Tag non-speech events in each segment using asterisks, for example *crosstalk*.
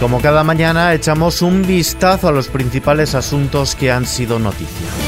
Como cada mañana echamos un vistazo a los principales asuntos que han sido noticia.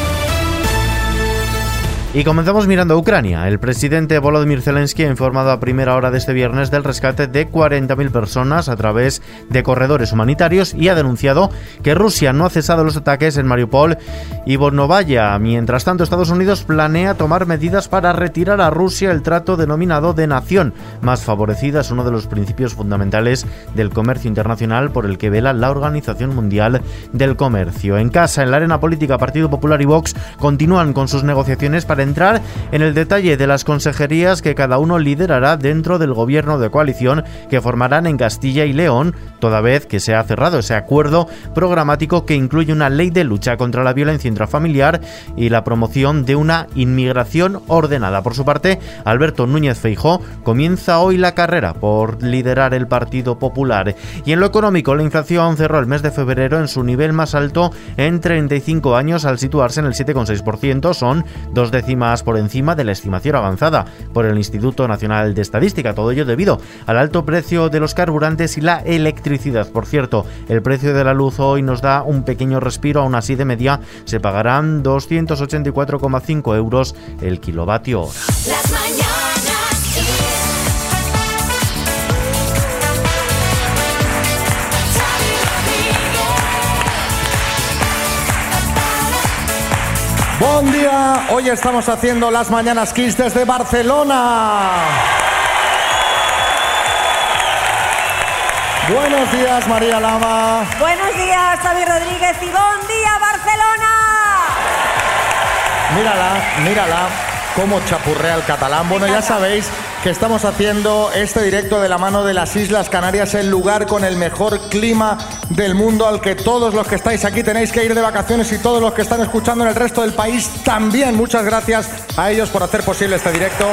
Y comenzamos mirando a Ucrania. El presidente Volodymyr Zelensky ha informado a primera hora de este viernes del rescate de 40.000 personas a través de corredores humanitarios y ha denunciado que Rusia no ha cesado los ataques en Mariupol y Volnovaya. Mientras tanto, Estados Unidos planea tomar medidas para retirar a Rusia el trato denominado de nación más favorecida. Es uno de los principios fundamentales del comercio internacional por el que vela la Organización Mundial del Comercio. En casa, en la arena política, Partido Popular y Vox continúan con sus negociaciones para entrar en el detalle de las consejerías que cada uno liderará dentro del gobierno de coalición que formarán en Castilla y León, toda vez que se ha cerrado ese acuerdo programático que incluye una ley de lucha contra la violencia intrafamiliar y la promoción de una inmigración ordenada. Por su parte, Alberto Núñez Feijó comienza hoy la carrera por liderar el Partido Popular. Y en lo económico, la inflación cerró el mes de febrero en su nivel más alto en 35 años al situarse en el 7,6%, son dos décimas por encima de la estimación avanzada por el Instituto Nacional de Estadística. Todo ello debido al alto precio de los carburantes y la electricidad. Por cierto, el precio de la luz hoy nos da un pequeño respiro, aún así de media se pagarán 284,5 euros el kilovatio hora. Buen día, hoy estamos haciendo las Mañanas Kiss desde Barcelona. Buenos días, María Lama. Buenos días, Xavi Rodríguez y buen día, Barcelona. Mírala, mírala, cómo chapurrea el catalán. Bueno, ya sabéis que estamos haciendo este directo de la mano de las Islas Canarias, el lugar con el mejor clima del mundo al que todos los que estáis aquí tenéis que ir de vacaciones y todos los que están escuchando en el resto del país también. Muchas gracias a ellos por hacer posible este directo.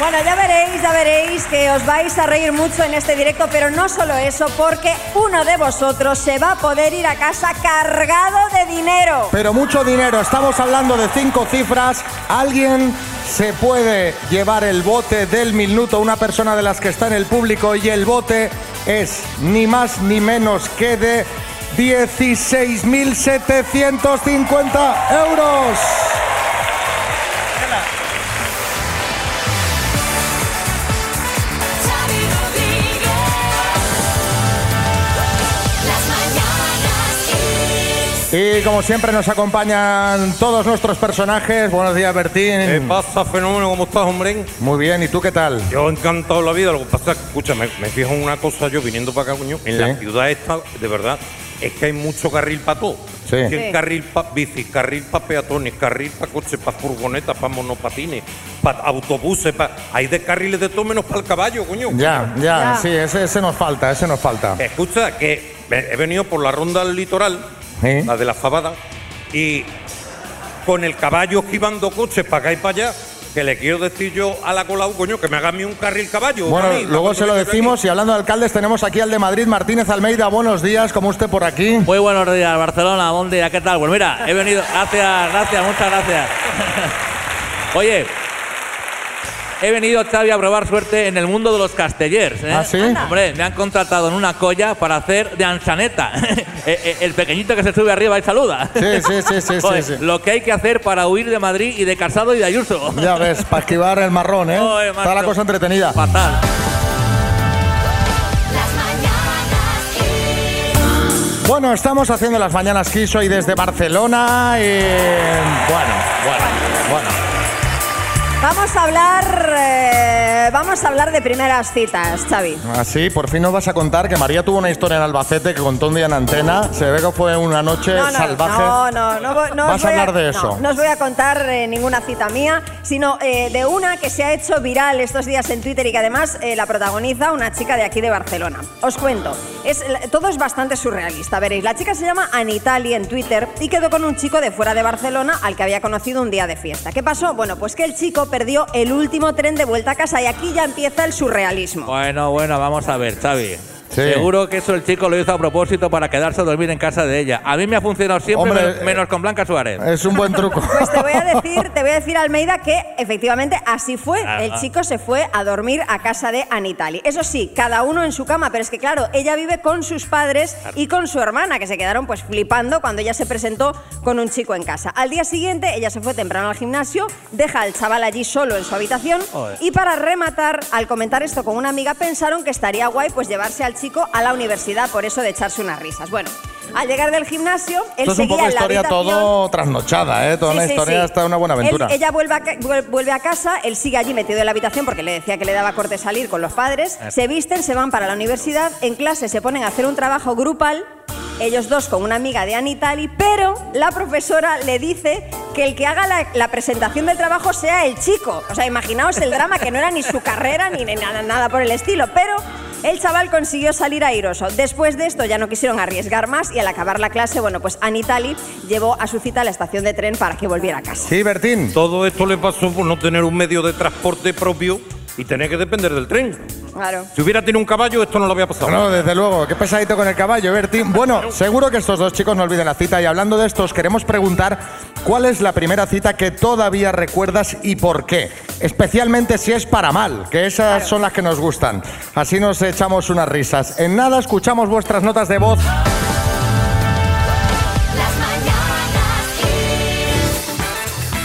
Bueno, ya veréis, ya veréis que os vais a reír mucho en este directo, pero no solo eso, porque uno de vosotros se va a poder ir a casa cargado de dinero. Pero mucho dinero, estamos hablando de cinco cifras. Alguien se puede llevar el bote del minuto, una persona de las que está en el público, y el bote es ni más ni menos que de 16.750 euros. Y como siempre nos acompañan todos nuestros personajes. Buenos días, Bertín. ¿Qué pasa, fenómeno? ¿Cómo estás, hombre? Muy bien, ¿y tú qué tal? Yo encantado la vida. Lo que pasa es que, escucha, me, me fijo en una cosa yo viniendo para acá, coño. En la Sí. ciudad esta, de verdad, es que hay mucho carril para todo. Sí. Sí. hay carril para bicis, carril para peatones, carril para coches, para furgonetas, para monopatines, para autobuses, para... hay de carriles de todo menos para el caballo, coño. Ya, ya, Ya. sí, ese, ese nos falta, ese nos falta. Escucha, que he he venido por la ronda del litoral, Sí. la de la Fabada, y con el caballo esquivando coches para acá y para allá, que le quiero decir yo a la Colau, coño, que me haga a mí un carril caballo. Bueno, mí, luego se lo decimos aquí. y hablando de alcaldes tenemos aquí al de Madrid, Martínez Almeida. Buenos días, ¿cómo usted por aquí? Muy buenos días, Barcelona. Buen día, ¿qué tal? Pues mira, he venido. Gracias, gracias, muchas gracias. *laughs* Oye, he venido, Xavi, a probar suerte en el mundo de los castellers. ¿eh? ¿Ah, sí? Hombre, me han contratado en una colla para hacer de ansaneta. *laughs* Eh, eh, el pequeñito que se sube arriba y saluda. Sí, sí, sí, sí, *laughs* sí, Joder, sí. Lo que hay que hacer para huir de Madrid y de Casado y de Ayuso. *laughs* Ya ves, para esquivar el marrón, ¿eh? Joder, Está la cosa entretenida. Fatal. Bueno, estamos haciendo las mañanas Kiss hoy desde Barcelona y... Bueno, bueno, bueno. Vamos a hablar, eh, vamos a hablar de primeras citas, Xavi. Así, por fin nos vas a contar que María tuvo una historia en Albacete que contó un día en antena. Se ve que fue una noche No, no, salvaje. no, no, no, no ¿Vas a hablar de no, eso? No, os voy a contar eh, ninguna cita mía, sino eh, de una que se ha hecho viral estos días en Twitter y que además la protagoniza una chica de aquí de Barcelona. Os cuento, es, todo es bastante surrealista, veréis. La chica se llama Anitali en Twitter y quedó con un chico de fuera de Barcelona al que había conocido un día de fiesta. ¿Qué pasó? Bueno, pues que el chico perdió el último tren de vuelta a casa y aquí ya empieza el surrealismo. Bueno, bueno, vamos a ver, Xavi. Seguro que eso el chico lo hizo a propósito para quedarse a dormir en casa de ella. A mí me ha funcionado siempre, Hombre, menos, menos con Blanca Suárez. Es un buen truco. *laughs* Pues te voy a decir, te voy a decir Almeida que efectivamente así fue. Ah, El chico se fue a dormir a casa de Anitali. Eso sí, cada uno en su cama, pero es que claro, ella vive con sus padres y con su hermana, que se quedaron pues flipando cuando ella se presentó con un chico en casa. Al día siguiente, ella se fue temprano al gimnasio, deja al chaval allí solo en su habitación Joder. y para rematar, al comentar esto con una amiga, pensaron que estaría guay pues llevarse al chico a la universidad por eso de echarse unas risas. Bueno, al llegar del gimnasio, él Esto es un seguía poco en la historia habitación. todo trasnochada, ¿eh? Toda Sí, una sí, historia sí. está una buena aventura. Él- ella vuelve a, ca- vuel- vuelve a casa, él sigue allí metido en la habitación porque le decía que le daba corte salir con los padres. Se visten, se van para la universidad, en clase se ponen a hacer un trabajo grupal, ellos dos con una amiga de Anitali, pero la profesora le dice que el que haga la, la presentación del trabajo sea el chico. O sea, imaginaos el drama que no era ni su carrera ni, ni nada, nada por el estilo, pero... El chaval consiguió salir airoso. Después de esto ya no quisieron arriesgar más y al acabar la clase, bueno, pues Anitali llevó a su cita a la estación de tren para que volviera a casa. Sí, Bertín. Todo esto le pasó por no tener un medio de transporte propio y tener que depender del tren. Claro. Si hubiera tenido un caballo, esto no lo había pasado. No, desde luego, qué pesadito con el caballo, Bertín. Bueno, seguro que estos dos chicos no olviden la cita y hablando de estos, queremos preguntar cuál es la primera cita que todavía recuerdas y por qué. Especialmente si es para mal, que esas son las que nos gustan. Así nos echamos unas risas. En nada escuchamos vuestras notas de voz.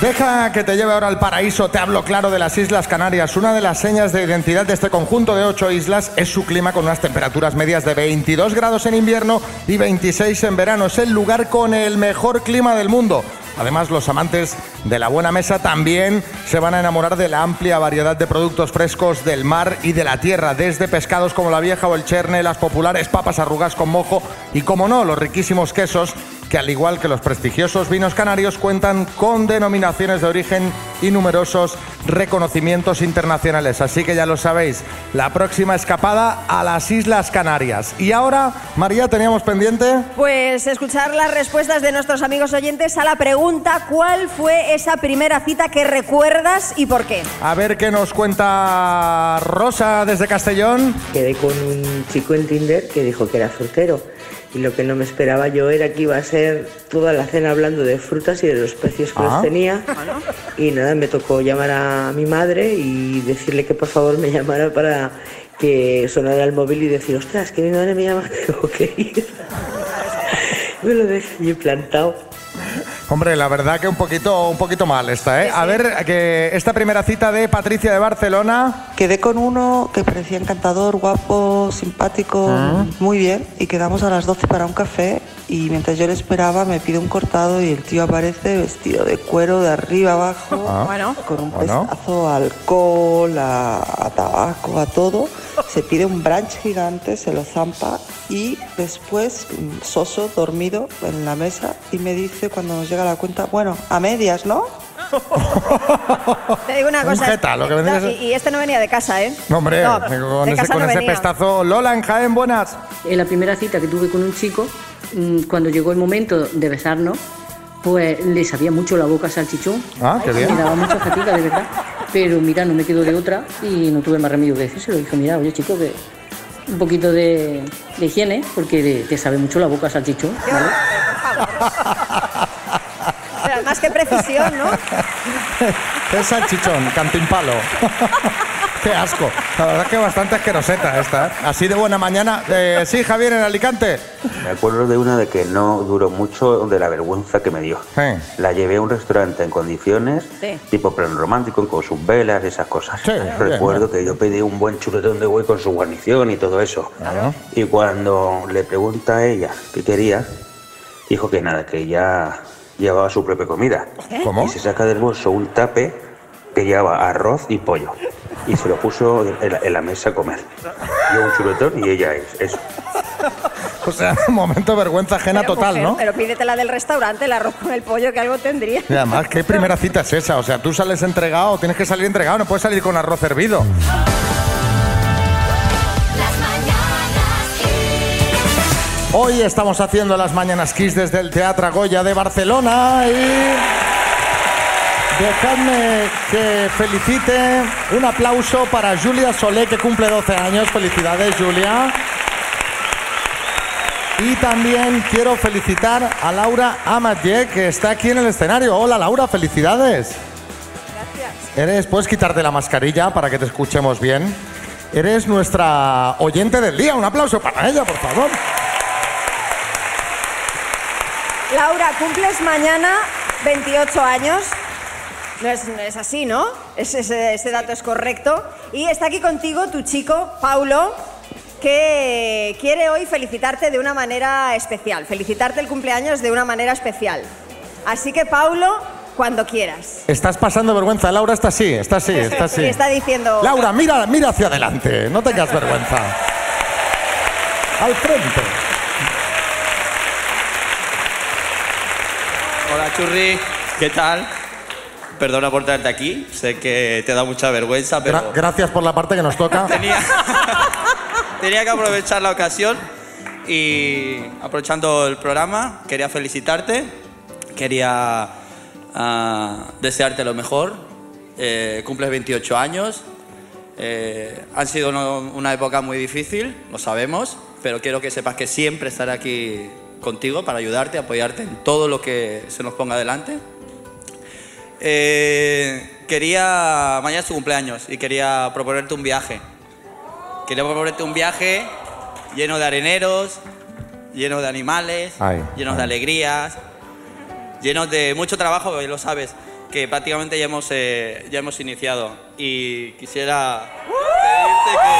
Deja que te lleve ahora al paraíso, te hablo claro de las Islas Canarias. Una de las señas de identidad de este conjunto de ocho islas es su clima con unas temperaturas medias de 22 grados en invierno y 26 en verano. Es el lugar con el mejor clima del mundo. Además, los amantes de la buena mesa también se van a enamorar de la amplia variedad de productos frescos del mar y de la tierra, desde pescados como la vieja o el cherne, las populares papas arrugas con mojo y, como no, los riquísimos quesos que al igual que los prestigiosos vinos canarios cuentan con denominaciones de origen y numerosos reconocimientos internacionales. Así que ya lo sabéis, la próxima escapada a las Islas Canarias. Y ahora, María, teníamos pendiente. Pues escuchar las respuestas de nuestros amigos oyentes a la pregunta ¿cuál fue esa primera cita que recuerdas y por qué? A ver qué nos cuenta Rosa desde Castellón. Quedé con un chico en Tinder que dijo que era soltero. Y lo que no me esperaba yo era que iba a ser toda la cena hablando de frutas y de los precios que Ah. los tenía. Y nada, me tocó llamar a mi madre y decirle que por favor me llamara para que sonara el móvil y decir, ostras, que mi madre me llama, *laughs* tengo que ir. *laughs* me lo dejé plantado. Hombre, la verdad que un poquito, un poquito mal está, ¿eh? A ver, que esta primera cita de Patricia de Barcelona. Quedé con uno que parecía encantador, guapo, simpático, muy bien, y quedamos a las 12 para un café y mientras yo le esperaba me pide un cortado y el tío aparece vestido de cuero de arriba abajo, Ah. Bueno. con un Bueno. pestazo a alcohol, a, a tabaco, a todo. Se pide un brunch gigante, se lo zampa y después, mm, soso, dormido en la mesa y me dice cuando nos llega la cuenta, bueno, a medias, ¿no? *laughs* Te digo una Un cosa. jeta, lo que No, ser- y, y este no venía de casa, ¿eh? No, hombre, No, con ese, con no ese pestazo. Lola en Jaén, buenas. En la primera cita que tuve con un chico, cuando llegó el momento de besarnos, pues le sabía mucho la boca a salchichón. Ah, qué bien. Me daba mucha fatiga, de verdad. Pero mira, no me quedo de otra y no tuve más remedio que decírselo. Dijo, mira, oye chico, que un poquito de, de higiene, porque de- te sabe mucho la boca a salchichón. ¿vale? Pero además, qué precisión, ¿no? *laughs* Es salchichón, cantimpalo. *laughs* *laughs* Qué asco. La verdad que bastante asqueroseta esta. ¿eh? Así de buena mañana. Eh, sí, Javier, en Alicante. Me acuerdo de una de que no duró mucho de la vergüenza que me dio. Sí. La llevé a un restaurante en condiciones, Sí. tipo plan romántico, con sus velas y esas cosas. Sí, Recuerdo bien, que yo pedí un buen chuletón de buey con su guarnición y todo eso. Y cuando le pregunta a ella qué quería, dijo que nada, que ya llevaba su propia comida. ¿Cómo? Y se saca del bolso un tape que llevaba arroz y pollo. Y se lo puso en la, en la mesa a comer. Yo un chuletón y ella es eso. O sea, *laughs* un momento de vergüenza ajena Pero, total, mujer, ¿no? Pero pídetela del restaurante, el arroz con el pollo, que algo tendría. Y además, ¿qué primera cita es esa? O sea, tú sales entregado, tienes que salir entregado, no puedes salir con arroz hervido. Hoy estamos haciendo las Mañanas Kiss desde el Teatro Goya de Barcelona y... Dejadme que felicite un aplauso para Julia Solé, que cumple 12 años. Felicidades, Julia. Y también quiero felicitar a Laura Amatye, que está aquí en el escenario. Hola Laura, felicidades. Gracias. Eres, puedes quitarte la mascarilla para que te escuchemos bien. Eres nuestra oyente del día. Un aplauso para ella, por favor. Laura, cumples mañana 28 años. No es, no es así, ¿no? Es- ese, ese dato es correcto. Y está aquí contigo tu chico, Paulo, que quiere hoy felicitarte de una manera especial. Felicitarte el cumpleaños de una manera especial. Así que, Paulo, cuando quieras. Estás pasando vergüenza. Laura está así, está así, está *laughs* así. Y está diciendo... Laura, mira, mira hacia adelante. No tengas vergüenza. Al frente. Hola Churri, ¿qué tal? Perdona por traerte aquí, sé que te da mucha vergüenza, pero Gra- gracias por la parte que nos toca. *laughs* tenía, *laughs* tenía que aprovechar la ocasión y aprovechando el programa, quería felicitarte, quería ah, desearte lo mejor. Eh, cumples 28 años, eh, han sido uno- una época muy difícil, lo sabemos, pero quiero que sepas que siempre estaré aquí contigo para ayudarte, apoyarte en todo lo que se nos ponga adelante. Eh, quería, mañana es tu cumpleaños y quería proponerte un viaje. Quería proponerte un viaje lleno de areneros, lleno de animales, Ay, llenos ay. de alegrías, llenos de mucho trabajo, lo sabes, que prácticamente ya hemos, eh, ya hemos iniciado. Y quisiera pedirte que,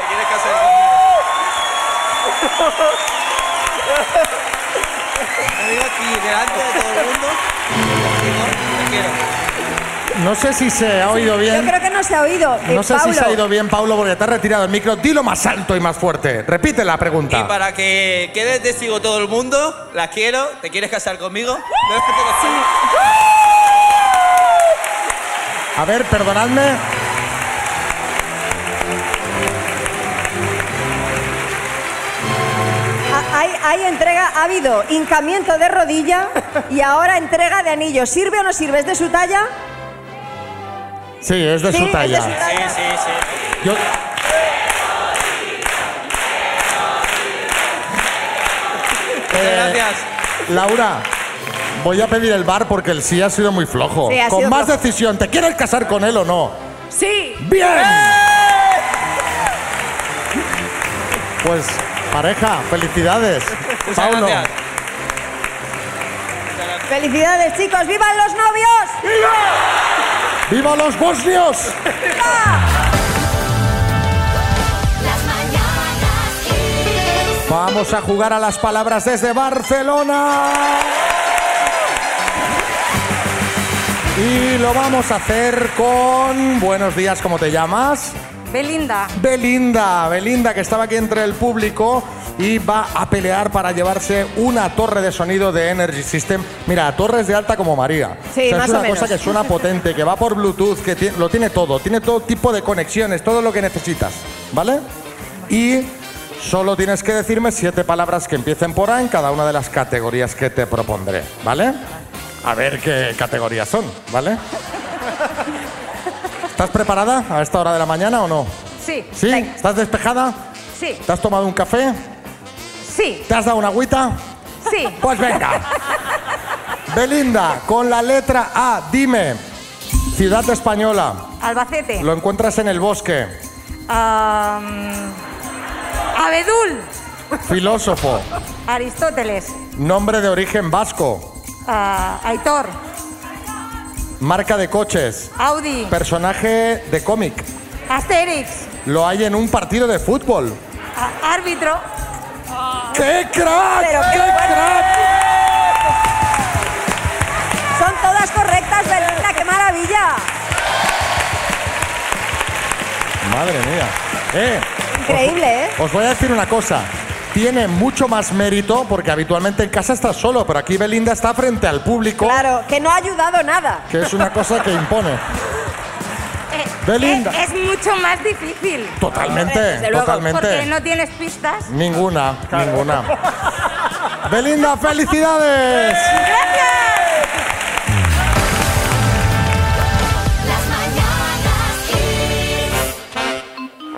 que quieres casar conmigo. *laughs* Lo digo aquí, delante de todo el mundo. Quiero. No sé si se ha oído Yo bien. creo que no se ha oído. Eh, No sé Paulo, si se ha oído bien, Paulo, porque te has retirado el micro. Dilo más alto y más fuerte. Repite la Y pregunta. para que quede testigo todo el mundo, la quiero. ¿Te quieres casar conmigo? A ver, perdonadme. Hay, hay entrega, ha habido hincamiento de rodilla *laughs* y ahora entrega de anillo. ¿Sirve o no sirve? ¿Es de su talla? Sí, es de Sí, su es de talla. su talla. Sí, sí, sí. Yo- Muchas gracias. Laura, voy a pedir el bar porque el sí ha sido muy flojo. Sí, con más flojo. decisión, ¿te quieres casar con él o no? Sí. ¡Bien! Pues, pareja, felicidades. Muchas Paulo. gracias. Felicidades, chicos. ¡Vivan los novios! ¡Viva los bosnios! Vamos a jugar a las palabras desde Barcelona. Y lo vamos a hacer con Buenos días, ¿cómo te llamas? Belinda. Belinda, Belinda que estaba aquí entre el público y va a pelear para llevarse una torre de sonido de Energy System. Mira, torres de alta como María. Sí, más es una o menos. cosa que suena potente, que va por Bluetooth, que ti- lo tiene todo, tiene todo tipo de conexiones, todo lo que necesitas, ¿vale? Y solo tienes que decirme siete palabras que empiecen por A en cada una de las categorías que te propondré, ¿vale? A ver qué categorías son, ¿vale? *laughs* ¿Estás preparada a esta hora de la mañana o no? Sí. ¿Sí? ¿Estás despejada? Sí. ¿Te has tomado un café? Sí. ¿Te has dado una agüita? Sí. Pues venga. Belinda, con la letra A, dime. Ciudad española. Albacete. Lo encuentras en el bosque. Abedul. Filósofo. Aristóteles. Nombre de origen vasco. Ah, Aitor. Marca de coches. Audi. Personaje de cómic. Asterix. Lo hay en un partido de fútbol. a- árbitro. ¡Qué crack! Pero qué ¡Qué crack! Son todas correctas, Belinda. ¡Qué maravilla! Madre mía. Eh, Increíble, ¿eh? Os voy a decir una cosa. Tiene mucho más mérito porque habitualmente en casa estás solo, pero aquí Belinda está frente al público, Claro, que no ha ayudado nada. que es una cosa que impone. *laughs* Eh, Belinda. eh, Es, mucho más difícil. Totalmente, Desde luego, totalmente. Porque no tienes pistas. Ninguna, ninguna. *laughs* Belinda, felicidades.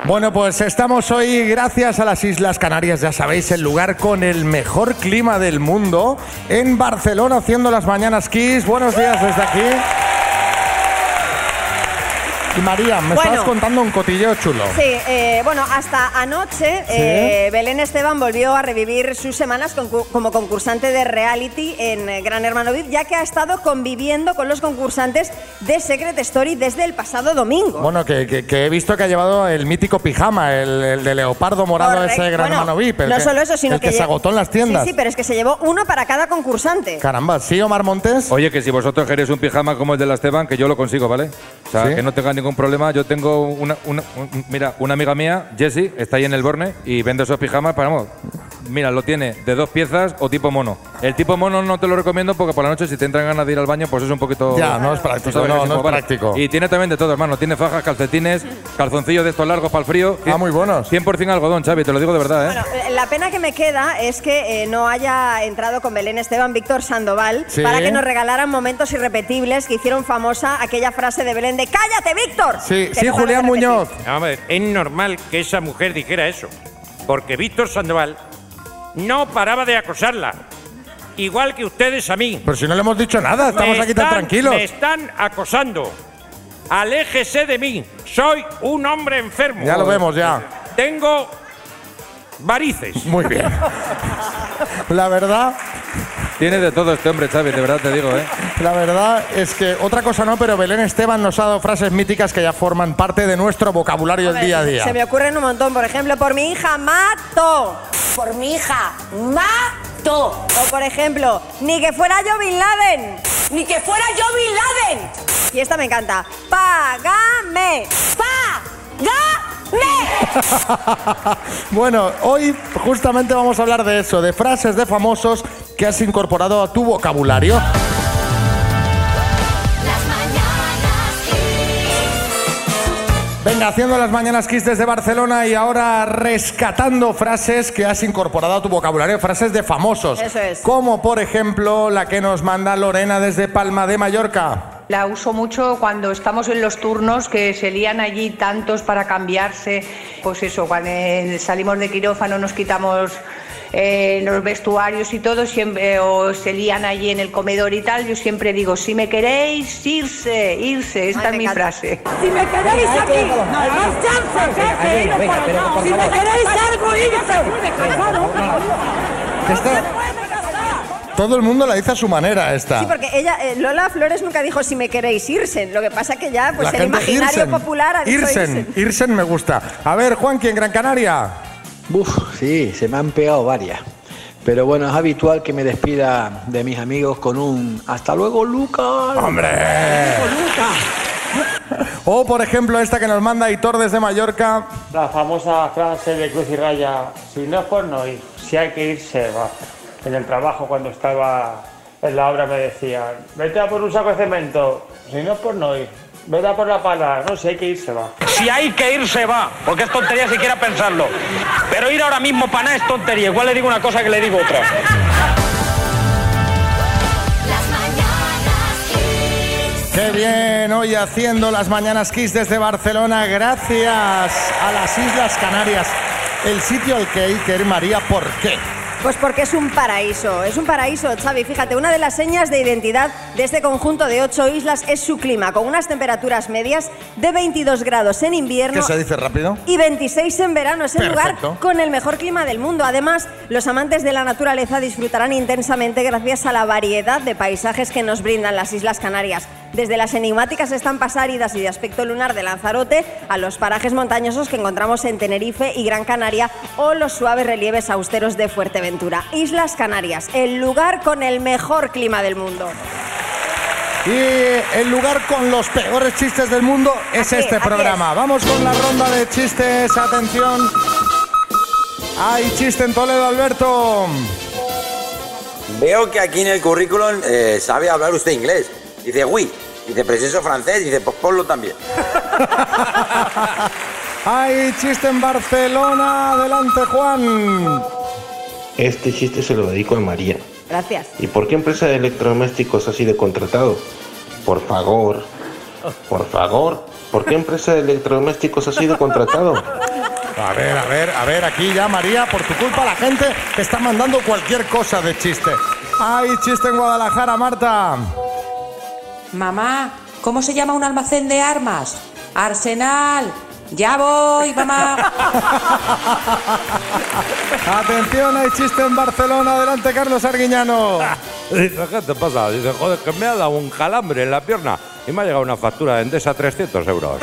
Bueno, pues estamos hoy gracias a las Islas Canarias, ya sabéis, el lugar con el mejor clima del mundo, en Barcelona haciendo las mañanas Kiss. Buenos días desde aquí. Y María, me Bueno. estabas contando un cotilleo chulo. Sí, eh, bueno, hasta anoche eh, Belén Esteban volvió a revivir sus semanas concu- como concursante de reality en eh, Gran Hermano VIP, ya que ha estado conviviendo con los concursantes de Secret Story desde el pasado domingo. Bueno, que, que- que he visto que ha llevado el mítico pijama, el, el de leopardo morado Correcto. ese gran Bueno, hermano VIP. el no que- solo eso, sino el que, se agotó en las tiendas. Sí, sí, pero es que se llevó uno para cada concursante. Caramba, ¿sí, Omar Montes? Oye, que si vosotros queréis un pijama como el de la Esteban, que yo lo consigo, ¿vale? O sea, ¿Sí? que no tenga ningún problema. Yo tengo una, una- un- mira, una amiga mía, Jessie, está ahí en el Borne y vende esos pijamas, para vamos, mira, lo tiene de dos piezas o tipo mono. El tipo mono no te lo recomiendo porque por la noche si te entran ganas de ir al baño, pues es un poquito... Ya, no es práctico, no, es práctico. Y tiene también de todo, hermano. Tiene fajas, calcetines, calzoncillos de estos largos para el frío. Ah, muy buenos. 100% algodón, Xavi, te lo digo de verdad, ¿eh? Bueno, eh, la pena que me queda es que eh, no haya entrado con Belén Esteban Víctor Sandoval Sí. para que nos regalaran momentos irrepetibles que hicieron famosa aquella frase de Belén de ¡Cállate, Víctor! Sí, sí, Julián. Muñoz. A ver, es normal que esa mujer dijera eso, porque Víctor Sandoval no paraba de acosarla, igual que ustedes a mí. Pero si no le hemos dicho nada, estamos Me aquí tan están- tranquilos. Me están acosando. Aléjese de mí. Soy un hombre enfermo. Ya lo vemos, ya. Tengo varices. Muy bien. *laughs* La verdad, Tiene de todo este hombre, Xavi, de verdad te digo, ¿eh? la verdad es que otra cosa no, pero Belén Esteban nos ha dado frases míticas que ya forman parte de nuestro vocabulario del día a día. Se me ocurren un montón. Por ejemplo, por mi hija, mato. Por mi hija, mato. O por ejemplo, ni que fuera yo Bin Laden. Ni que fuera yo Bin Laden. Y esta me encanta. Págame. ¡Págame! *laughs* Bueno, hoy justamente vamos a hablar de eso, de frases de famosos que has incorporado a tu vocabulario. Venga, haciendo las mañanas Kiss desde Barcelona y ahora rescatando frases que has incorporado a tu vocabulario, frases de famosos. Eso es. Como por ejemplo la que nos manda Lorena desde Palma de Mallorca. La uso mucho cuando estamos en los turnos, que se lían allí tantos para cambiarse. Pues eso, cuando salimos de quirófano nos quitamos eh, los vestuarios y todo, siempre, o se lían allí en el comedor y tal. Yo siempre digo, si me queréis, irse, irse. Esta Ay, es mi encanta. frase. Si me queréis aquí, más chance, Si me queréis algo, Esta- todo el mundo la dice a su manera esta. Sí, porque ella, eh, Lola Flores nunca dijo si me queréis irse. Lo que pasa que ya, pues La el imaginario Irsen. popular ha dicho Irsen, irse. Irsen me gusta. A ver, Juanqui, en Gran Canaria. Uf, sí, se me han pegado varias. Pero bueno, es habitual que me despida de mis amigos con un hasta luego, Lucas. ¡Hombre! *laughs* O, por ejemplo, esta que nos manda Hitor desde Mallorca. La famosa frase de Cruz y Raya, si no es por no ir, si hay que ir, se va. En el trabajo, cuando estaba en la obra, me decían, vete a por un saco de cemento, si no es por no ir, vete a por la pala, no, si hay que ir, se va. Si hay que ir, se va, porque es tontería siquiera pensarlo. Pero ir ahora mismo para nada es tontería. Igual le digo una cosa que le digo otra. ¡Qué bien! Hoy haciendo las mañanas Kiss desde Barcelona, gracias a las Islas Canarias. El sitio al que hay que ir, María, ¿por qué? Pues porque es un paraíso, es un paraíso, Xavi. Fíjate, una de las señas de identidad de este conjunto de ocho islas es su clima, con unas temperaturas medias de 22 grados en invierno ¿Qué se dice rápido? y 26 en verano. Es el Perfecto. lugar con el mejor clima del mundo. Además, los amantes de la naturaleza disfrutarán intensamente gracias a la variedad de paisajes que nos brindan las Islas Canarias. Desde las enigmáticas estampas áridas y de aspecto lunar de Lanzarote a los parajes montañosos que encontramos en Tenerife y Gran Canaria o los suaves relieves austeros de Fuerteventura. Islas Canarias, el lugar con el mejor clima del mundo. Y el lugar con los peores chistes del mundo es Aquí, este programa. es. Vamos con la ronda de chistes. Atención. Hay chiste en Toledo, Alberto. Veo que aquí en el currículum eh, sabe hablar usted inglés. Dice, oui. Dice, pero si eso francés. Dice, pues ponlo también. *laughs* Hay chiste en Barcelona. Adelante, Juan. Este chiste se lo dedico a María. Gracias. ¿Y por qué empresa de electrodomésticos ha sido contratado? Por favor. Por favor. ¿Por qué empresa de electrodomésticos ha sido contratado? A ver, a ver, a ver, aquí ya, María, por tu culpa la gente te está mandando cualquier cosa de chiste. ¡Ay, chiste en Guadalajara, Marta! Mamá, ¿cómo se llama un almacén de armas? Arsenal. Ya voy, mamá. *laughs* Atención, hay chiste en Barcelona. Adelante, Carlos Arguiñano. Dice, ¿qué te pasa? Dice, joder, que me ha dado un calambre en la pierna y me ha llegado una factura de Endesa 300 euros.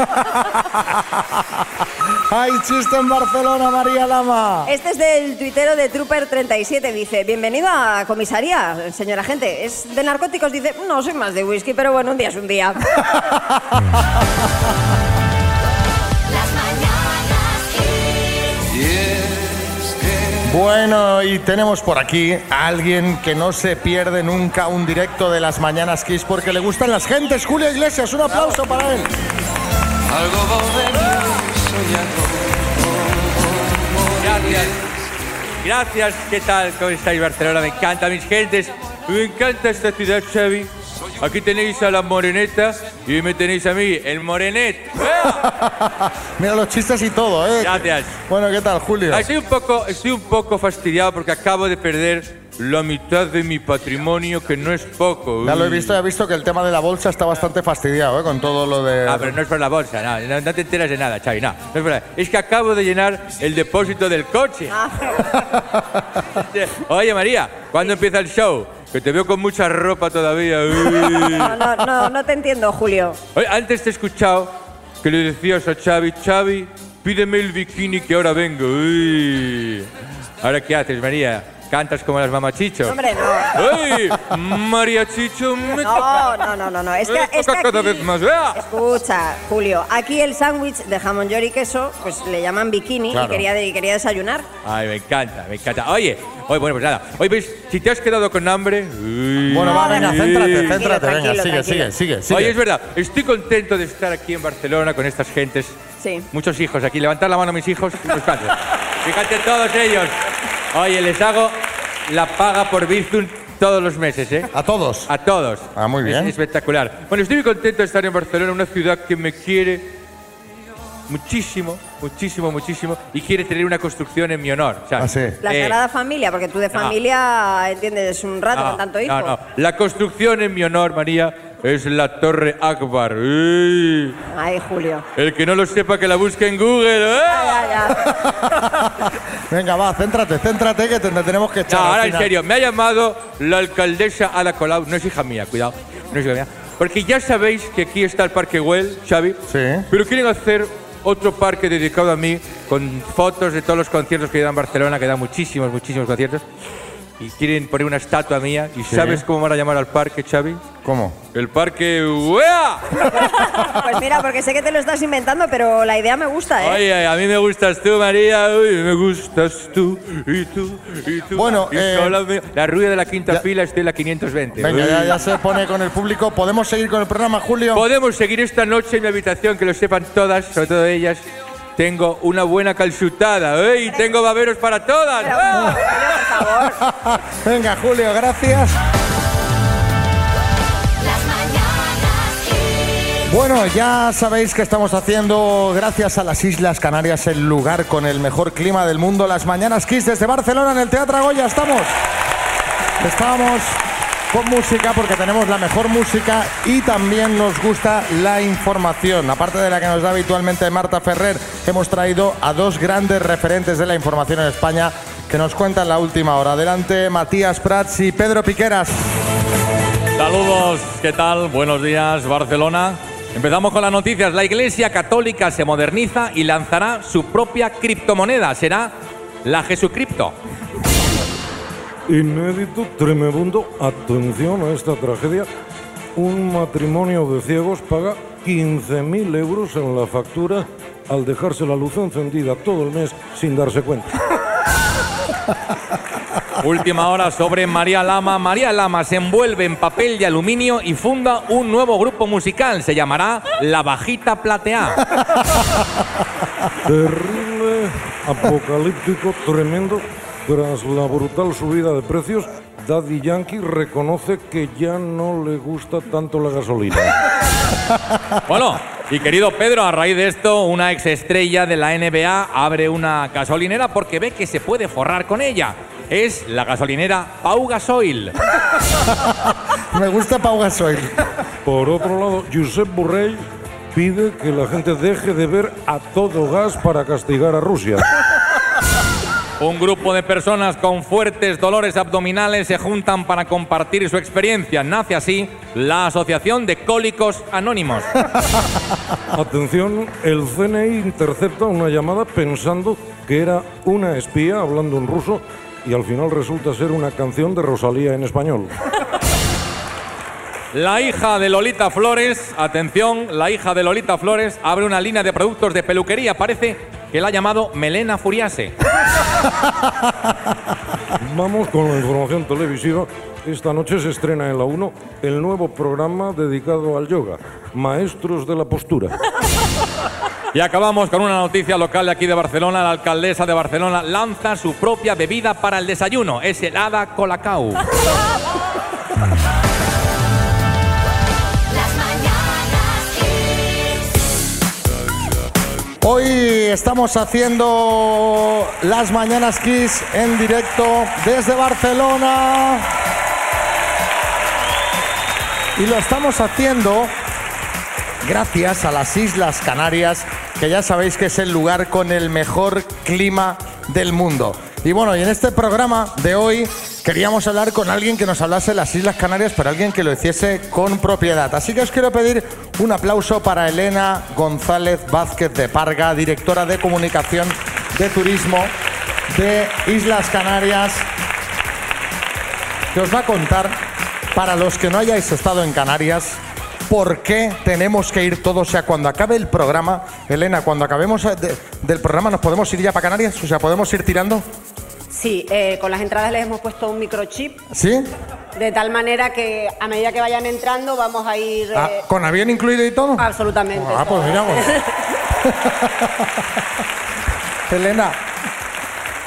*laughs* Hay chiste en Barcelona, María Lama. Este es del tuitero de Trooper37. Dice: Bienvenido a comisaría, señora gente. ¿Es de narcóticos? Dice: No, soy más de whisky, pero bueno, un día es un día. Bueno, y tenemos por aquí a alguien que no se pierde nunca un directo de las Mañanas Kiss porque le gustan las gentes. Julio Iglesias, un aplauso para él. Gracias. Gracias. ¿Qué tal? ¿Cómo estáis, Barcelona? Me encanta, mis gentes. Me encanta esta ciudad, Xavi. Aquí tenéis a la moreneta y me tenéis a mí, el morenet. *laughs* Mira los chistes y todo, ¿eh? Gracias. Bueno, ¿qué tal, Julio? Estoy un poco, estoy un poco fastidiado porque acabo de perder la mitad de mi patrimonio, que no es poco. Ya lo he visto, he visto que el tema de la bolsa está bastante fastidiado, ¿eh? Con todo lo de... Ah, pero no es por la bolsa, no, no, no te enteras de nada, Xavi, no. no es, por la- es que acabo de llenar el depósito del coche. *laughs* Oye, María, ¿cuándo empieza el show? Que te veo con mucha ropa todavía. *laughs* No, no, no, no te entiendo, Julio. Oye, antes te he escuchado que le decías a Xavi, Xavi, pídeme el bikini que ahora vengo. Uy. ¿Ahora qué haces, María? ¿Cantas como las mamachichos? Hombre, no. ¡Ay! María Chicho, me No, no, no, no, no. Es que, Me es que toca cada aquí- vez más, vea. Escucha, Julio, aquí el sándwich de jamón york y queso, pues le llaman bikini Claro. y quería, y quería desayunar. Ay, me encanta, me encanta. Oye, oye, bueno, pues nada. Oye, pues, si te has quedado con hambre... uy. Bueno, va, venga, céntrate, céntrate, venga, sigue, sigue, sigue, sigue. Oye, es verdad, estoy contento de estar aquí en Barcelona con estas gentes. Sí. Muchos hijos aquí. Levantar la mano a mis hijos. unos cuantos. *laughs* Fíjate todos ellos. Oye, les hago la paga por Bizum todos los meses, ¿eh? ¿A todos? A todos. Ah, muy bien. Es espectacular. Bueno, estoy muy contento de estar en Barcelona, una ciudad que me quiere muchísimo, muchísimo, muchísimo y quiere tener una construcción en mi honor. ¿sabes? La Eh, Sagrada Familia, porque tú de no. familia entiendes un rato no, con tanto hijo. no, no. La construcción en mi honor, María, es la Torre Akbar. Uy. Ay, Julio. El que no lo sepa que la busque en Google. ¿eh? *laughs* Venga, va, céntrate, céntrate que te, te tenemos que echar. No, al ahora en serio, me ha llamado la alcaldesa Ada Colau. No es hija mía, cuidado. No es hija mía. Porque ya sabéis que aquí está el Parque Güell, Xavi. Sí. Pero quieren hacer otro parque dedicado a mí con fotos de todos los conciertos que he dado en Barcelona, que da muchísimos, muchísimos conciertos. Y quieren poner una estatua mía. ¿Y Sí. sabes cómo van a llamar al parque, Xavi? ¿Cómo? El Parque ¡Uea! *laughs* Pues mira, porque sé que te lo estás inventando, pero la idea me gusta, ¿eh? Oye, a mí me gustas tú, María. Uy, me gustas tú. Y tú, y tú. Bueno, Y eh, solo me- la rubia de la quinta fila estoy en la 520. Venga, Uy. ya, ya se pone con el público. ¿Podemos seguir con el programa, Julio? Podemos seguir esta noche en mi habitación, que lo sepan todas, sobre todo ellas. Tengo una buena calzutada, ¿eh? Y tengo baberos para todas. ¡Ah! *laughs* Venga, Julio, gracias. Bueno, ya sabéis que estamos haciendo, gracias a las Islas Canarias, el lugar con el mejor clima del mundo. Las Mañanas Kiss desde Barcelona en el Teatro Goya. Estamos. Estamos con música porque tenemos la mejor música y también nos gusta la información. Aparte de la que nos da habitualmente Marta Ferrer, hemos traído a dos grandes referentes de la información en España que nos cuentan la última hora. Adelante, Matías Prats y Pedro Piqueras. Saludos, ¿qué tal? Buenos días, Barcelona. Empezamos con las noticias. La Iglesia Católica se moderniza y lanzará su propia criptomoneda. Será la Jesucripto. Inédito, tremebundo, atención a esta tragedia. Un matrimonio de ciegos paga 15.000 euros en la factura al dejarse la luz encendida todo el mes sin darse cuenta. *laughs* Última hora sobre María Lama. María Lama se envuelve en papel de aluminio y funda un nuevo grupo musical. Se llamará La Bajita Plateada. *laughs* Terrible, apocalíptico, tremendo. Tras la brutal subida de precios, Daddy Yankee reconoce que ya no le gusta tanto la gasolina. Bueno, Y querido Pedro, a raíz de esto, una exestrella de la NBA abre una gasolinera porque ve que se puede forrar con ella. Es la gasolinera Pau Gasoil. *laughs* Me gusta Pau Gasoil. Por otro lado, Josep Borrell pide que la gente deje de ver a todo gas para castigar a Rusia. *laughs* Un grupo de personas con fuertes dolores abdominales se juntan para compartir su experiencia. Nace así la Asociación de Cólicos Anónimos. *laughs* Atención, el CNI intercepta una llamada pensando que era una espía hablando en ruso y al final resulta ser una canción de Rosalía en español. La hija de Lolita Flores, atención, la hija de Lolita Flores abre una línea de productos de peluquería. Parece que la ha llamado Melena Furiase. Vamos con la información televisiva. Esta noche se estrena en la 1 el nuevo programa dedicado al yoga, Maestros de la Postura. *laughs* Y acabamos con una noticia local de aquí de Barcelona. La alcaldesa de Barcelona lanza su propia bebida para el desayuno. Es el Hada Colacao. *laughs* Hoy estamos haciendo las Mañanas Kiss en directo desde Barcelona. Y lo estamos haciendo gracias a las Islas Canarias, que ya sabéis que es el lugar con el mejor clima del mundo. Y bueno, y en este programa de hoy queríamos hablar con alguien que nos hablase de las Islas Canarias, pero alguien que lo hiciese con propiedad. Así que os quiero pedir un aplauso para Elena González Vázquez de Parga, directora de comunicación de turismo de Islas Canarias, que os va a contar, para los que no hayáis estado en Canarias, por qué tenemos que ir todos. O sea, cuando acabe el programa, Elena, cuando acabemos eh, de- del programa, ¿nos podemos ir ya para Canarias? O sea, ¿podemos ir tirando? Sí, eh, con las entradas les hemos puesto un microchip, ¿Sí? de tal manera que a medida que vayan entrando vamos a ir... Ah, eh, ¿Con avión incluido y todo? Absolutamente. Ah, pues mira, pues. *laughs* Elena,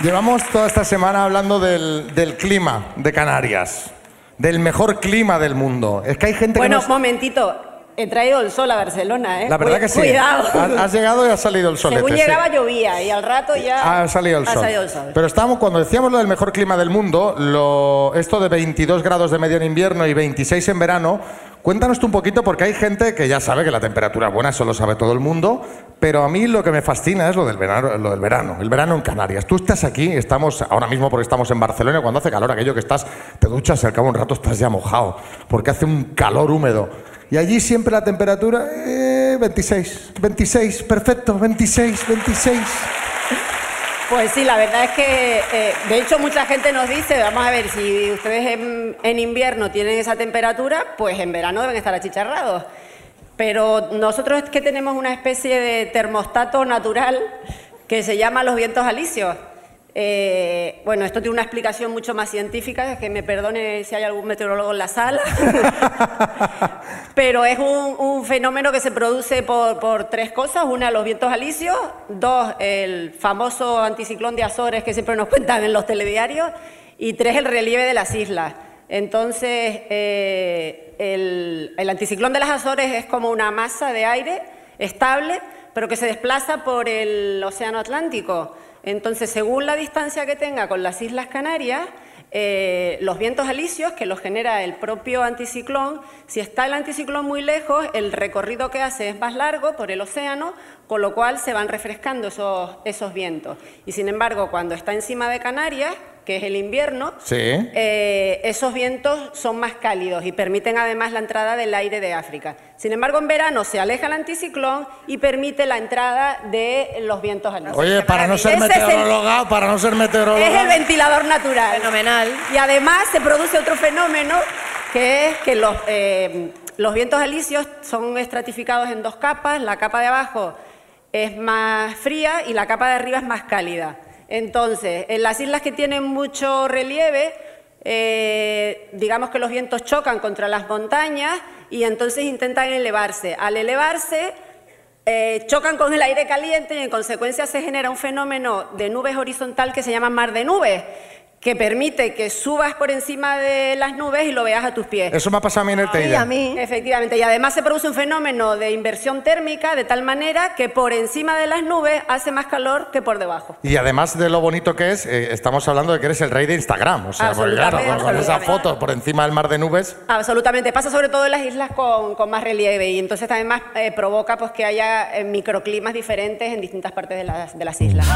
llevamos toda esta semana hablando del, del clima de Canarias, del mejor clima del mundo. Es que hay gente Bueno, que no... momentito, he traído el sol a Barcelona, ¿eh? La verdad Cu- que sí. Cuidado. Has, llegado y ha salido el sol. Según llegaba llovía y al rato ya... Ha salido el ha sol. salido el sol. Pero estábamos, cuando decíamos lo del mejor clima del mundo, lo, esto de 22 grados de media en invierno y 26 en verano, cuéntanos tú un poquito, porque hay gente que ya sabe que la temperatura es buena, eso lo sabe todo el mundo, pero a mí lo que me fascina es lo del verano, lo del verano, el verano en Canarias. Tú estás aquí, estamos ahora mismo porque estamos en Barcelona, cuando hace calor, aquello que estás, te duchas y al cabo de un rato estás ya mojado, porque hace un calor húmedo. Y allí siempre la temperatura, eh, 26, 26, perfecto, 26, 26. Pues sí, la verdad es que, eh, de hecho, mucha gente nos dice, vamos a ver, si ustedes en, en invierno tienen esa temperatura, pues en verano deben estar achicharrados. Pero nosotros es que tenemos una especie de termostato natural que se llama los vientos alisios. Eh, bueno, esto tiene una explicación mucho más científica, que me perdone si hay algún meteorólogo en la sala, *laughs* pero es un, un fenómeno que se produce por, por tres cosas. Una, los vientos alisios. Dos, el famoso anticiclón de Azores que siempre nos cuentan en los telediarios. Y tres, el relieve de las islas. Entonces, eh, el, el anticiclón de las Azores es como una masa de aire estable, pero que se desplaza por el Océano Atlántico. Entonces, según la distancia que tenga con las Islas Canarias, eh, los vientos alisios, que los genera el propio anticiclón, si está el anticiclón muy lejos, el recorrido que hace es más largo por el océano, con lo cual se van refrescando esos, esos vientos. Y sin embargo, cuando está encima de Canarias, que es el invierno, Sí. eh, esos vientos son más cálidos y permiten además la entrada del aire de África. Sin embargo, en verano se aleja el anticiclón y permite la entrada de los vientos alisios. Oye, para no ser es el- meteoróloga, para no ser meteoróloga. es el ventilador natural. Fenomenal. Y además se produce otro fenómeno que es que los, eh, los vientos alisios son estratificados en dos capas. La capa de abajo es más fría y la capa de arriba es más cálida. Entonces, en las islas que tienen mucho relieve, eh, digamos que los vientos chocan contra las montañas y entonces intentan elevarse. Al elevarse, eh, chocan con el aire caliente y en consecuencia se genera un fenómeno de nubes horizontal que se llama mar de nubes, que permite que subas por encima de las nubes y lo veas a tus pies. Eso me ha pasado a mí en el Teide. mí. Efectivamente, y además se produce un fenómeno de inversión térmica de tal manera que por encima de las nubes hace más calor que por debajo. Y además de lo bonito que es, eh, estamos hablando de que eres el rey de Instagram. O sea, porque claro, Absolutamente, con- esa foto por encima del mar de nubes. Absolutamente, pasa sobre todo en las islas con, con más relieve y entonces también más eh, provoca pues, que haya eh, microclimas diferentes en distintas partes de las, de las islas.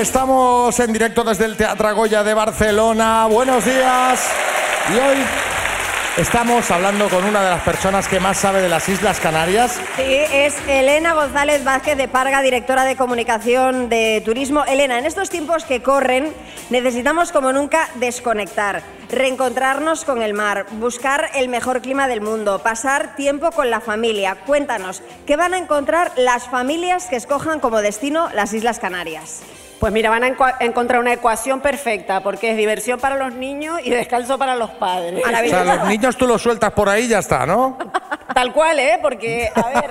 Estamos en directo desde el Teatro Goya de Barcelona. Buenos días. Y hoy estamos hablando con una de las personas que más sabe de las Islas Canarias. Sí, es Elena González Vázquez de Parga, directora de comunicación de turismo. Elena, en estos tiempos que corren necesitamos como nunca desconectar, reencontrarnos con el mar, buscar el mejor clima del mundo, pasar tiempo con la familia. Cuéntanos, ¿qué van a encontrar las familias que escojan como destino las Islas Canarias? Pues mira, van a encontrar una ecuación perfecta porque es diversión para los niños y descanso para los padres. O sea, los niños tú los sueltas por ahí y ya está, ¿no? *laughs* Tal cual, ¿eh? Porque, a ver.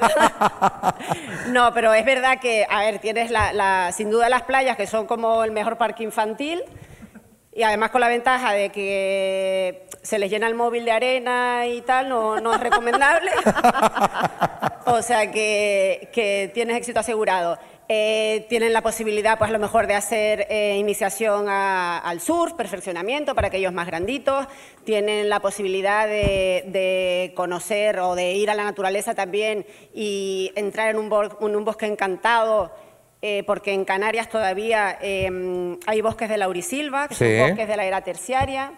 *laughs* no, pero es verdad que, a ver, tienes la, la- sin duda las playas que son como el mejor parque infantil y además con la ventaja de que se les llena el móvil de arena y tal, no, no es recomendable. *laughs* o sea que, que tienes éxito asegurado. Eh, tienen la posibilidad, pues a lo mejor, de hacer eh, iniciación a- al surf, perfeccionamiento para aquellos más granditos. Tienen la posibilidad de, de conocer o de ir a la naturaleza también y entrar en un, bor- en un bosque encantado. eh, porque en Canarias todavía hay bosques de laurisilva, que Sí. son bosques de la era terciaria.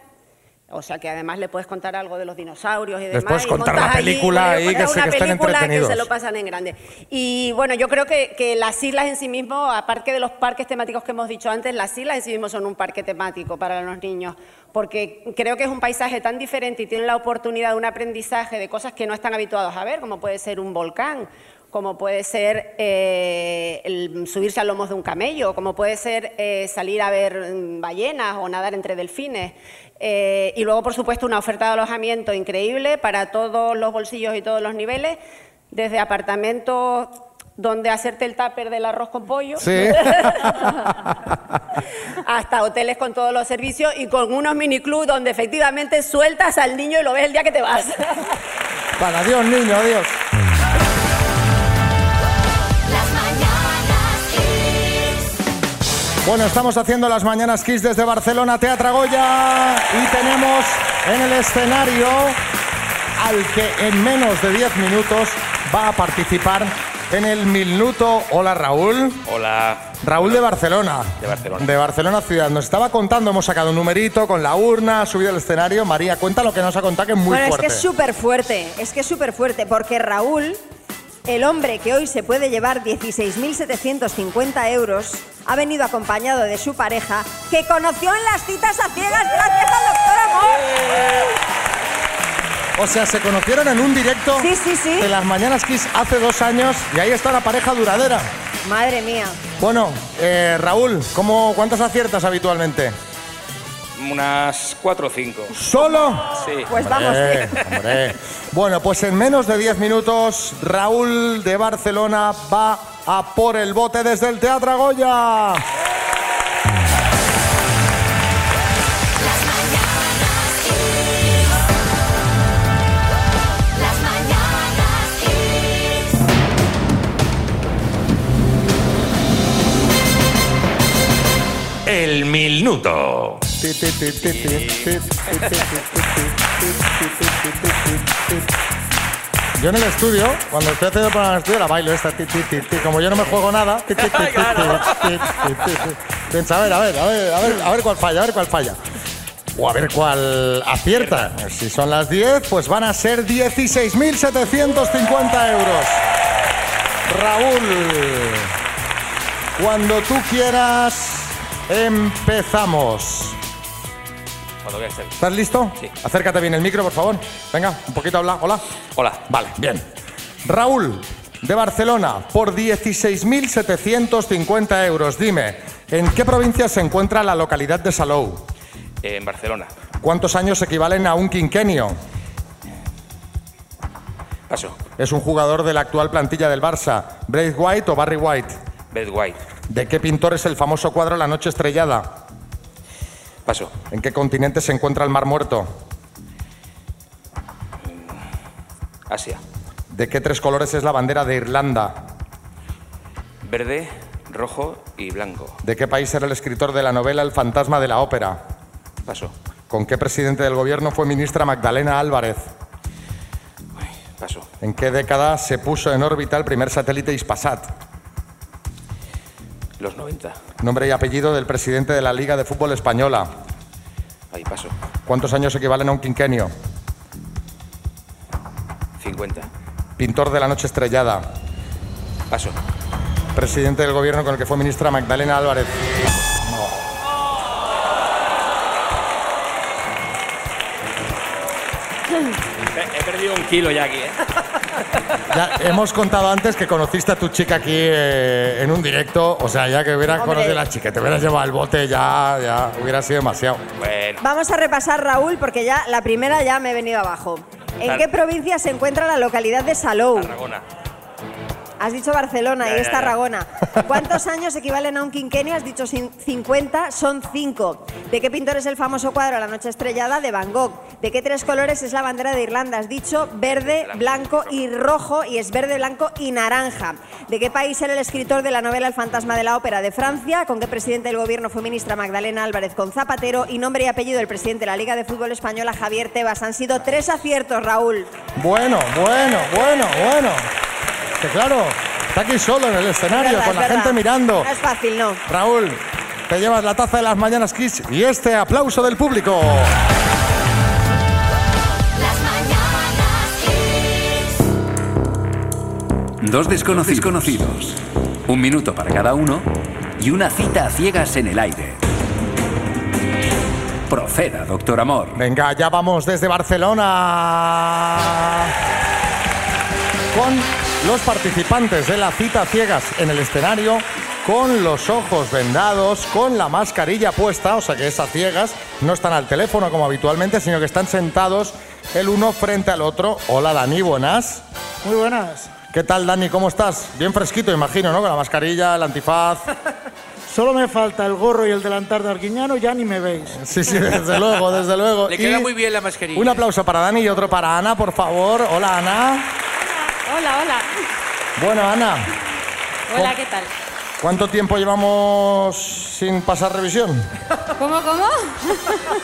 O sea que además le puedes contar algo de los dinosaurios y Les demás. puedes y contar montas la allí, película bueno, ahí, que una que están entretenidos. se lo pasan en grande. Y bueno, yo creo que, que las islas en sí mismo, aparte de los parques temáticos que hemos dicho antes, las islas en sí mismo son un parque temático para los niños, porque creo que es un paisaje tan diferente y tienen la oportunidad de un aprendizaje de cosas que no están habituados a ver, como puede ser un volcán como puede ser eh, el subirse a lomos de un camello, como puede ser eh, salir a ver mm, ballenas o nadar entre delfines. Eh, y luego, por supuesto, una oferta de alojamiento increíble para todos los bolsillos y todos los niveles, desde apartamentos donde hacerte el tupper del arroz con pollo, Sí. *laughs* hasta hoteles con todos los servicios y con unos miniclubs donde efectivamente sueltas al niño y lo ves el día que te vas. Para adiós, niño, adiós. Bueno, estamos haciendo las Mañanas Kiss desde Barcelona, Teatro Goya, y tenemos en el escenario al que en menos de 10 minutos va a participar en el minuto. Hola, Raúl. Hola. Raúl de Barcelona. De Barcelona. De Barcelona ciudad. Nos estaba contando, hemos sacado un numerito con la urna, ha subido al escenario. María, cuenta lo que nos ha contado, que es muy bueno, fuerte. es que es súper fuerte, es que es súper fuerte, porque Raúl, el hombre que hoy se puede llevar 16.750 euros, ha venido acompañado de su pareja, que conoció en las citas a ciegas gracias al doctor Amor. O sea, se conocieron en un directo Sí, sí, sí. de las Mañanas Kiss hace dos años y ahí está la pareja duradera. Madre mía. Bueno, eh, Raúl, ¿cómo, ¿cuántas aciertas habitualmente? Unas cuatro o cinco. ¿Solo? Sí. Pues vamos Hombre. Bueno, pues en menos de 10 minutos, Raúl de Barcelona va a por el bote desde el Teatro Goya. El minuto. Yo en el estudio, cuando estoy haciendo el para el estudio, la bailo esta. Ti, ti, ti, ti. Como yo no me juego nada. Piensa, a ver, a ver, a ver, a ver cuál falla, a ver cuál falla. O a ver cuál acierta. Si son las 10, pues van a ser 16.750 euros. Raúl, cuando tú quieras, empezamos. Cuando ¿Estás listo? Sí. Acércate bien el micro, por favor. Venga, un poquito habla. Hola. Hola. Vale, bien. Raúl, de Barcelona, por 16.750 euros. Dime, ¿en qué provincia se encuentra la localidad de Salou? En Barcelona. ¿Cuántos años equivalen a un quinquenio? Paso. Es un jugador de la actual plantilla del Barça. ¿Braith White o Barry White? Bed White. ¿De qué pintor es el famoso cuadro La noche estrellada? Paso. ¿En qué continente se encuentra el Mar Muerto? Asia. ¿De qué tres colores es la bandera de Irlanda? Verde, rojo y blanco. ¿De qué país era el escritor de la novela El fantasma de la ópera? Paso. ¿Con qué presidente del gobierno fue ministra Magdalena Álvarez? Paso. ¿En qué década se puso en órbita el primer satélite Ispasat? Los 90. Nombre y apellido del presidente de la Liga de Fútbol Española. Ahí paso. ¿Cuántos años equivalen a un quinquenio? 50. Pintor de la noche estrellada. Paso. Presidente del gobierno con el que fue ministra Magdalena Álvarez. Kilo ya aquí, ¿eh? Ya hemos contado antes que conociste a tu chica aquí eh, en un directo. O sea, ya que hubieras Hombre. conocido a la chica, te hubieras llevado al bote, ya, ya hubiera sido demasiado. Bueno. Vamos a repasar, Raúl, porque ya la primera ya me he venido abajo. ¿En Claro. qué provincia se encuentra la localidad de Salou? Tarragona. Has dicho Barcelona Ya, y es. Tarragona. *laughs* ¿Cuántos años equivalen a un quinquenio? Has dicho cin- 50, son 5. ¿De qué pintor es el famoso cuadro La noche estrellada? De Van Gogh. ¿De qué tres colores es la bandera de Irlanda? Has dicho verde, blanco y rojo y es verde, blanco y naranja. ¿De qué país era el escritor de la novela El fantasma de la ópera? De Francia. ¿Con qué presidente del gobierno fue ministra Magdalena Álvarez con Zapatero? Y nombre y apellido del presidente de la Liga de Fútbol Española, Javier Tebas. Han sido tres aciertos, Raúl. Bueno, bueno, bueno, bueno. Que claro, está aquí solo en el escenario, verdad, con es la gente mirando. No es fácil, ¿no? Raúl, te llevas la taza de las mañanas Kiss y este aplauso del público. Dos desconocidos conocidos, un minuto para cada uno y una cita a ciegas en el aire. Proceda, doctor Amor. Venga, ya vamos desde Barcelona con los participantes de la cita ciegas en el escenario, con los ojos vendados, con la mascarilla puesta, o sea que esas ciegas no están al teléfono como habitualmente, sino que están sentados el uno frente al otro. Hola Dani, buenas. Muy buenas. ¿Qué tal Dani? ¿Cómo estás? Bien fresquito, imagino, ¿no? Con la mascarilla, el antifaz. *laughs* Solo me falta el gorro y el delantal de Arguiñano, ya ni me veis. *laughs* Sí, sí, desde luego, desde luego. Le queda muy bien la mascarilla. Un aplauso para Dani y otro para Ana, por favor. Hola Ana. Hola, hola. Bueno, Ana, Hola, ¿qué tal? ¿cuánto tiempo llevamos sin pasar revisión? ¿Cómo, cómo?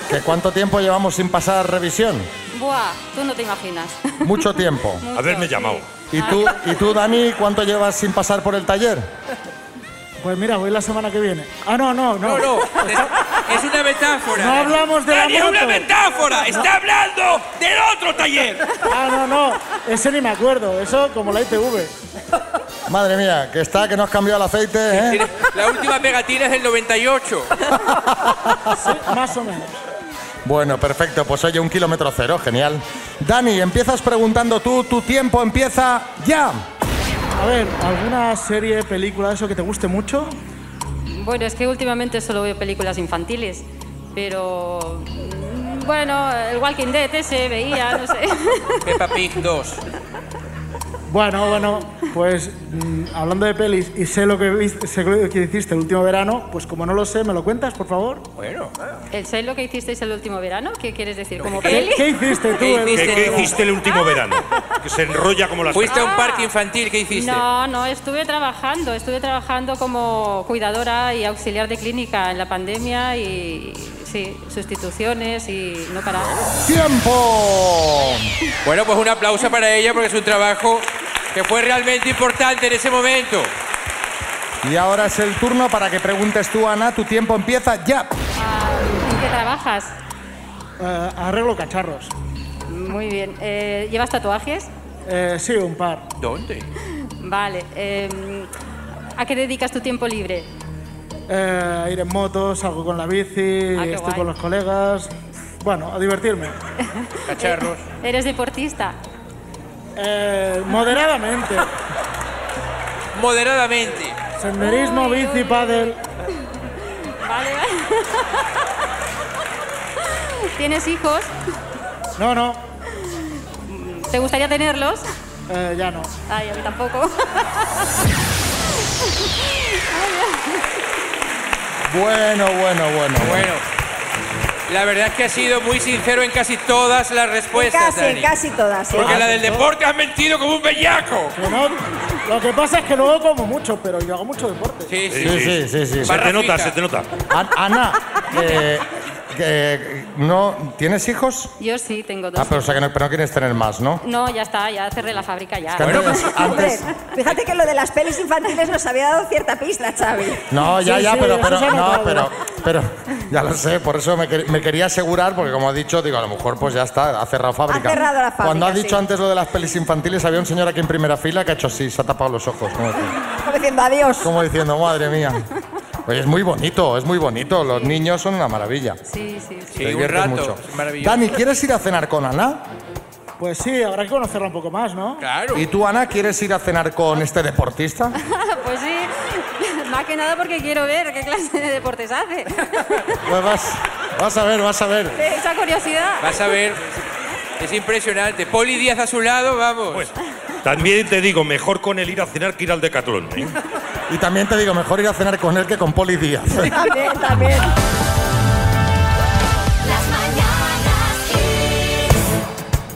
¿Que ¿Cuánto tiempo llevamos sin pasar revisión? Buah, tú no te imaginas. Mucho tiempo. *laughs* Mucho, Haberme sí. llamado. ¿Y tú, ¿Y tú, Dani, cuánto llevas sin pasar por el taller? Pues mira, voy la semana que viene. Ah, no, no, no. No, no, es una metáfora. No hablamos de la Dani, es una moto. metáfora. Está hablando del otro taller. Ah, no, no. Ese ni me acuerdo. Eso como la ITV. Madre mía, que está, que no has cambiado el aceite, ¿eh? La última pegatina es del 98. más o menos. Bueno, perfecto, pues oye, un kilómetro cero, genial. Dani, empiezas preguntando tú, tu tiempo empieza ya. A ver, ¿alguna serie, película, eso que te guste mucho? Bueno, es que últimamente solo veo películas infantiles, pero mm, bueno, el Walking Dead ese veía, no sé. Peppa Pig 2. Bueno, bueno, pues mm, hablando de pelis y sé lo que, sé lo que hiciste el último verano, pues como no lo sé, ¿me lo cuentas, por favor? Bueno. ¿El sé lo que hicisteis el último verano? ¿Qué quieres decir? ¿Como ¿Qué- peli? qué hiciste tú ¿Qué, el qué- hiciste el último verano? Que se enrolla como las Fuiste a un parque infantil, ¿qué hiciste? No, no, estuve trabajando, estuve trabajando como cuidadora y auxiliar de clínica en la pandemia y sí, sustituciones y no paraba. ¡Tiempo! Bueno, pues un aplauso para ella porque es un trabajo que fue realmente importante en ese momento. Y ahora es el turno para que preguntes tú, Ana, tu tiempo empieza ya. ¿En qué trabajas? Eh, arreglo cacharros. Muy bien. Eh, ¿Llevas tatuajes? Eh, sí, un par. ¿Dónde? *laughs* Vale. eh, ¿A qué dedicas tu tiempo libre? Eh, ir en moto, salgo con la bici, Ah, estoy guay. con los colegas. Bueno, a divertirme. *laughs* Cacharros. ¿Eres deportista? Eh, moderadamente. Moderadamente. Senderismo, bici, pádel. Vale, vale. ¿Tienes hijos? No, no, ¿Te gustaría tenerlos? eh, ya no. Ay, a mí tampoco. Bueno, bueno, bueno. Bueno, la verdad es que ha sido muy sincero en casi todas las respuestas, Casi, Dani. casi todas. sí. Porque la del deporte has mentido como un bellaco. Que no- lo que pasa es que luego como mucho, pero yo hago mucho deporte. Sí, Sí, sí, sí, sí. Se te nota, se te nota. An- Ana, eh, que, no, ¿tienes hijos? Yo sí, tengo dos. Ah, pero, o sea que no, pero no quieres tener más, ¿no? No, ya está, ya cerré la fábrica ya. que antes- Hombre, fíjate que lo de las pelis infantiles nos había dado cierta pista, Xavi. No, ya, Sí, ya, sí, pero, pero, ha no, pero, pero, ya lo sé, por eso me, quer- me quería asegurar, porque como ha dicho, digo, a lo mejor pues ya está, ha cerrado fábrica. Ha cerrado la fábrica, Cuando ha dicho sí. antes lo de las pelis infantiles, había un señor aquí en primera fila que ha hecho así, se ha tapado los ojos, como, diciendo- Como diciendo adiós. como diciendo, madre mía. Oye, es muy bonito, es muy bonito, los niños son una maravilla. Sí, sí, sí. Sí, Te un rato. mucho. maravilloso. Dani, ¿quieres ir a cenar con Ana? Pues sí, habrá que conocerla un poco más, ¿no? Claro. ¿Y tú, Ana, quieres ir a cenar con este deportista? *laughs* pues sí, *laughs* más que nada porque quiero ver qué clase de deportes hace. *laughs* Pues vas, vas a ver, vas a ver. Esa curiosidad. Vas a ver, es impresionante. Poli Díaz a su lado, vamos. Pues, también te digo, mejor con el ir a cenar que ir al Decathlon. ¿eh? Y también te digo, mejor ir a cenar con él que con Poli Díaz. También, también.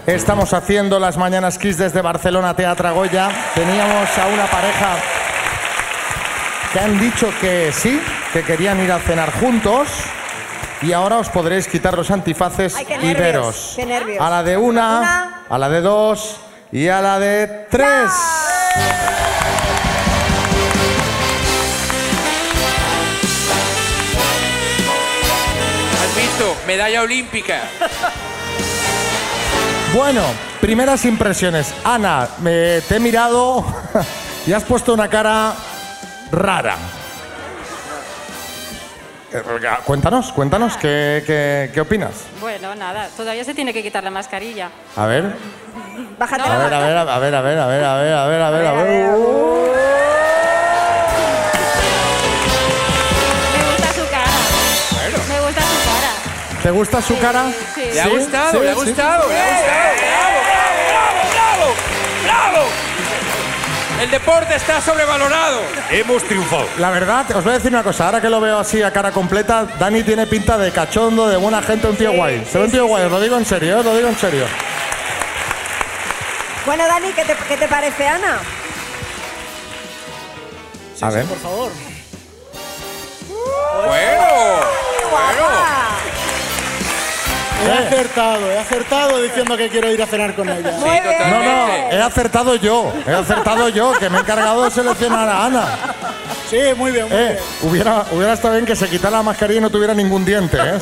Estamos haciendo las Mañanas Kiss desde Barcelona Teatra Goya. Teníamos a una pareja que han dicho que sí, que querían ir a cenar juntos. Y ahora os podréis quitar los antifaces Ay, qué y veros. qué nervios. A la de una, Una. a la de dos y a la de tres. ¿Has visto? Medalla olímpica. Bueno, primeras impresiones. Ana, me, te he mirado *laughs* y has puesto una cara rara. Eh, Cuéntanos, cuéntanos, ¿qué, qué, qué opinas? Bueno, nada, todavía se tiene que quitar la mascarilla. A ver, Bájate a la ver, a ver, a ver, a ver, a ver, a ver, a ver, a ver, a ver, a ver. Me gusta su cara. Me gusta su cara. ¿Te gusta su cara? sí. Le ha ¿Sí? gustado, ¿Sí? le ha ¿Sí? gustado, le ha gustado. ¡Bravo, bravo, bravo! El deporte está sobrevalorado. Hemos triunfado. La verdad, os voy a decir una cosa, ahora que lo veo así a cara completa, Dani tiene pinta de cachondo, de buena gente, un tío guay. Se ve un tío guay, os lo digo en serio, os lo digo en serio. Bueno, Dani, ¿qué te, qué te parece, Ana? A ver. Por favor. Bueno, bueno. He acertado, he acertado diciendo que quiero ir a cenar con ella. Sí, No, no, he acertado yo, he acertado yo, que me he encargado de seleccionar a Ana. Sí, muy bien, muy Eh, bien. hubiera, hubiera estado bien que se quitara la mascarilla y no tuviera ningún diente, ¿eh?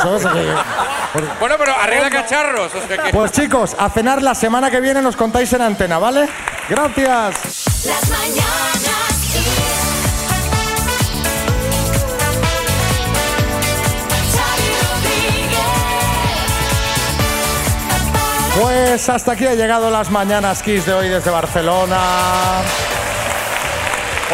Bueno, pero arregla cacharros. O sea que... Pues chicos, a cenar la semana que viene nos contáis en antena, ¿vale? Gracias. Las mañanas. Pues hasta aquí ha llegado las mañanas Kiss de hoy desde Barcelona.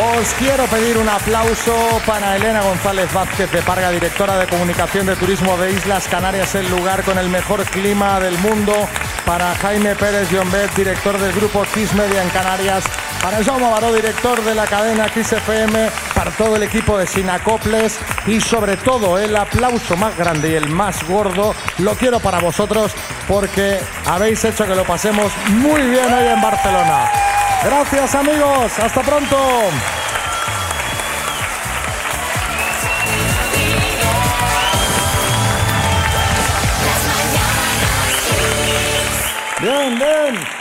Os quiero pedir un aplauso para Elena González Vázquez de Parga, directora de comunicación de turismo de Islas Canarias, el lugar con el mejor clima del mundo. Para Jaime Pérez Llombet, director del grupo Kiss Media en Canarias. Para Jaume Baró, director de la cadena Kiss FM. Para todo el equipo de Sinacoples. Y sobre todo, el aplauso más grande y el más gordo lo quiero para vosotros porque habéis hecho que lo pasemos muy bien hoy en Barcelona. Gracias amigos, hasta pronto. Bien, bien.